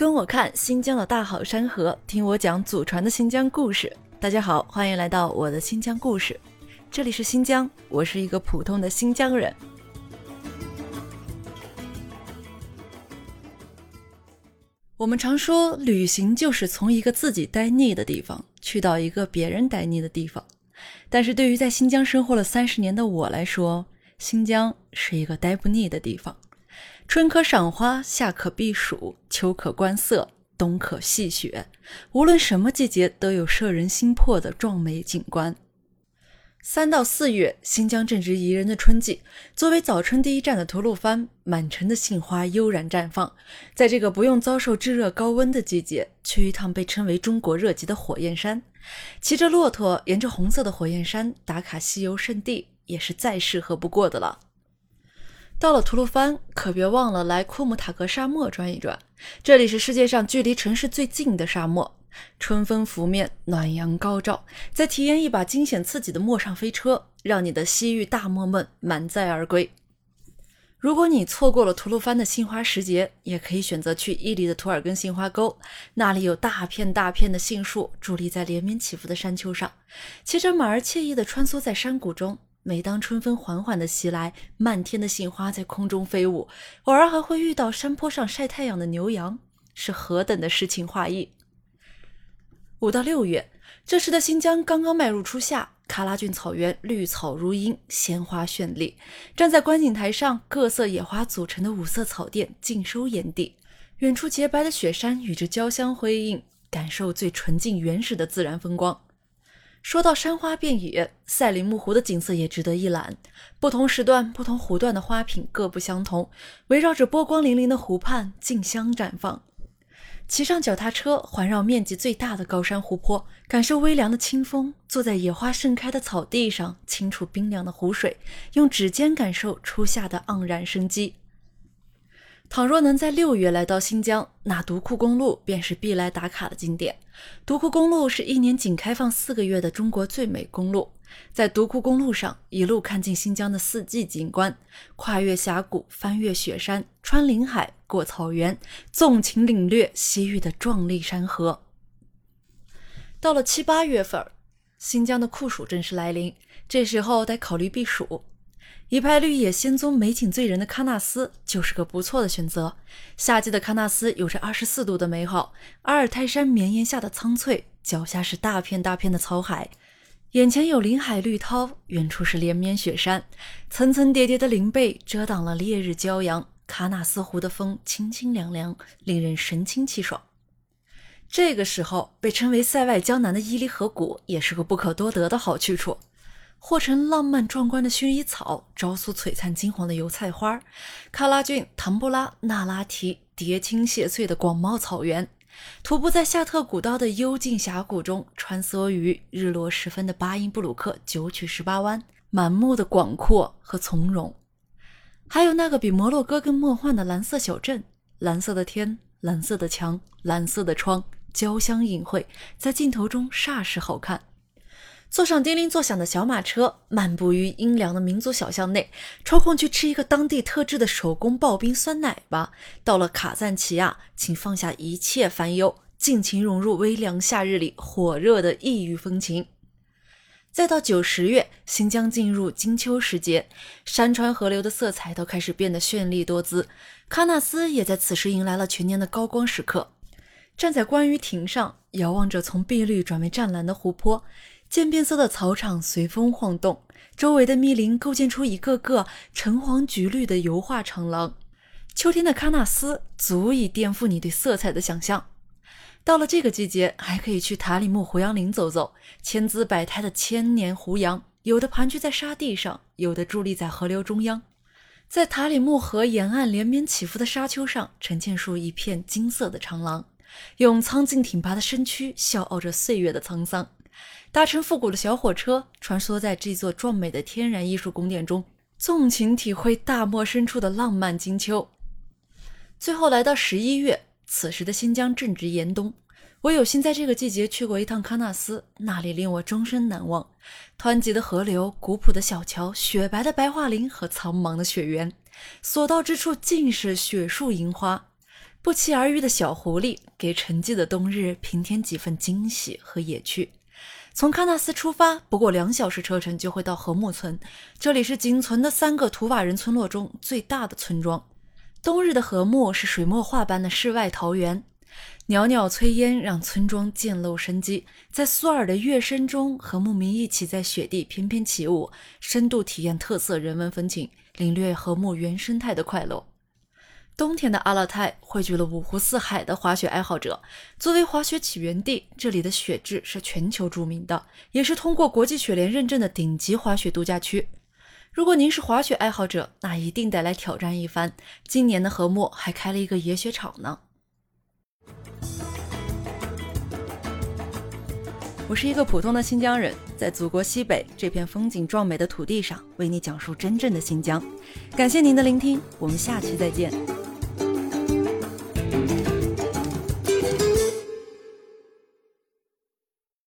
跟我看新疆的大好山河，听我讲祖传的新疆故事。大家好，欢迎来到我的新疆故事。这里是新疆，我是一个普通的新疆人。我们常说，旅行就是从一个自己待腻的地方去到一个别人待腻的地方。但是对于在新疆生活了三十年的我来说，新疆是一个待不腻的地方。春可赏花，夏可避暑，秋可观色，冬可戏雪。无论什么季节，都有摄人心魄的壮美景观。三到四月，新疆正值宜人的春季。作为早春第一站的吐鲁番，满城的杏花悠然绽放。在这个不用遭受炙热高温的季节，去一趟被称为中国热极的火焰山，骑着骆驼沿着红色的火焰山打卡西游圣地，也是再适合不过的了。到了吐鲁番，可别忘了来库木塔格沙漠转一转。这里是世界上距离城市最近的沙漠，春风拂面，暖阳高照，再体验一把惊险刺激的陌上飞车，让你的西域大漠梦满载而归。如果你错过了吐鲁番的杏花时节，也可以选择去伊犁的图尔根杏花沟，那里有大片大片的杏树伫立在连绵起伏的山丘上，骑着马儿惬意地穿梭在山谷中。每当春风缓缓的袭来，漫天的杏花在空中飞舞，偶尔还会遇到山坡上晒太阳的牛羊，是何等的诗情画意。五到六月，这时的新疆刚刚迈入初夏，喀拉峻草原绿草如茵，鲜花绚丽。站在观景台上，各色野花组成的五色草甸尽收眼底，远处洁白的雪山与之交相辉映，感受最纯净原始的自然风光。说到山花遍野，赛里木湖的景色也值得一览。不同时段、不同湖段的花品各不相同，围绕着波光粼粼的湖畔竞相绽放。骑上脚踏车，环绕面积最大的高山湖泊，感受微凉的清风，坐在野花盛开的草地上，清楚冰凉的湖水，用指尖感受初夏的盎然生机。倘若能在六月来到新疆，那独库公路便是必来打卡的景点。独库公路是一年仅开放四个月的中国最美公路，在独库公路上一路看尽新疆的四季景观，跨越峡谷，翻越雪山，穿林海，过草原，纵情领略西域的壮丽山河。到了七八月份，新疆的酷暑正式来临，这时候得考虑避暑。一派绿野仙踪、美景醉人的喀纳斯就是个不错的选择。夏季的喀纳斯有着二十四度的美好，阿尔泰山绵延下的苍翠，脚下是大片大片的草海，眼前有林海绿涛，远处是连绵雪山，层层叠叠的林背遮挡了烈日骄阳。喀纳斯湖的风清清凉凉，令人神清气爽。这个时候，被称为塞外江南的伊犁河谷也是个不可多得的好去处。或成浪漫壮观的薰衣草，招酥璀璨金黄的油菜花，喀拉峻、唐布拉、那拉提叠青谢翠的广袤草原，徒步在夏特古道的幽静峡谷中，穿梭于日落时分的巴音布鲁克九曲十八弯，满目的广阔和从容。还有那个比摩洛哥更梦幻的蓝色小镇，蓝色的天，蓝色的墙，蓝色的窗，交相隐晦，在镜头中煞是好看。坐上叮铃作响的小马车，漫步于阴凉的民族小巷内，抽空去吃一个当地特制的手工刨冰酸奶吧。到了卡赞奇亚，请放下一切烦忧，尽情融入微凉夏日里火热的异域风情。再到九十月，新疆进入金秋时节，山川河流的色彩都开始变得绚丽多姿。喀纳斯也在此时迎来了全年的高光时刻。站在观鱼亭上，遥望着从碧绿转为湛蓝的湖泊。渐变色的草场随风晃动，周围的密林构建出一个个橙黄橘绿的油画长廊。秋天的喀纳斯足以颠覆你对色彩的想象。到了这个季节，还可以去塔里木胡杨林走走。千姿百态的千年胡杨，有的盘踞在沙地上，有的伫立在河流中央。在塔里木河沿岸连绵起伏的沙丘上，呈现出一片金色的长廊，用苍劲挺拔的身躯笑傲着岁月的沧桑。搭乘复古的小火车，穿梭在这座壮美的天然艺术宫殿中，纵情体会大漠深处的浪漫金秋。最后来到十一月，此时的新疆正值严冬。我有幸在这个季节去过一趟喀纳斯，那里令我终身难忘。湍急的河流、古朴的小桥、雪白的白桦林和苍茫的雪原，所到之处尽是雪树银花。不期而遇的小狐狸，给沉寂的冬日平添几分惊喜和野趣。从喀纳斯出发，不过两小时车程就会到禾木村，这里是仅存的三个图瓦人村落中最大的村庄。冬日的禾木是水墨画般的世外桃源，袅袅炊烟让村庄渐露生机。在苏尔的乐声中，和牧民一起在雪地翩翩起舞，深度体验特色人文风情，领略禾木原生态的快乐。冬天的阿勒泰汇聚了五湖四海的滑雪爱好者。作为滑雪起源地，这里的雪质是全球著名的，也是通过国际雪联认证的顶级滑雪度假区。如果您是滑雪爱好者，那一定得来挑战一番。今年的禾木还开了一个野雪场呢。我是一个普通的新疆人，在祖国西北这片风景壮美的土地上，为你讲述真正的新疆。感谢您的聆听，我们下期再见。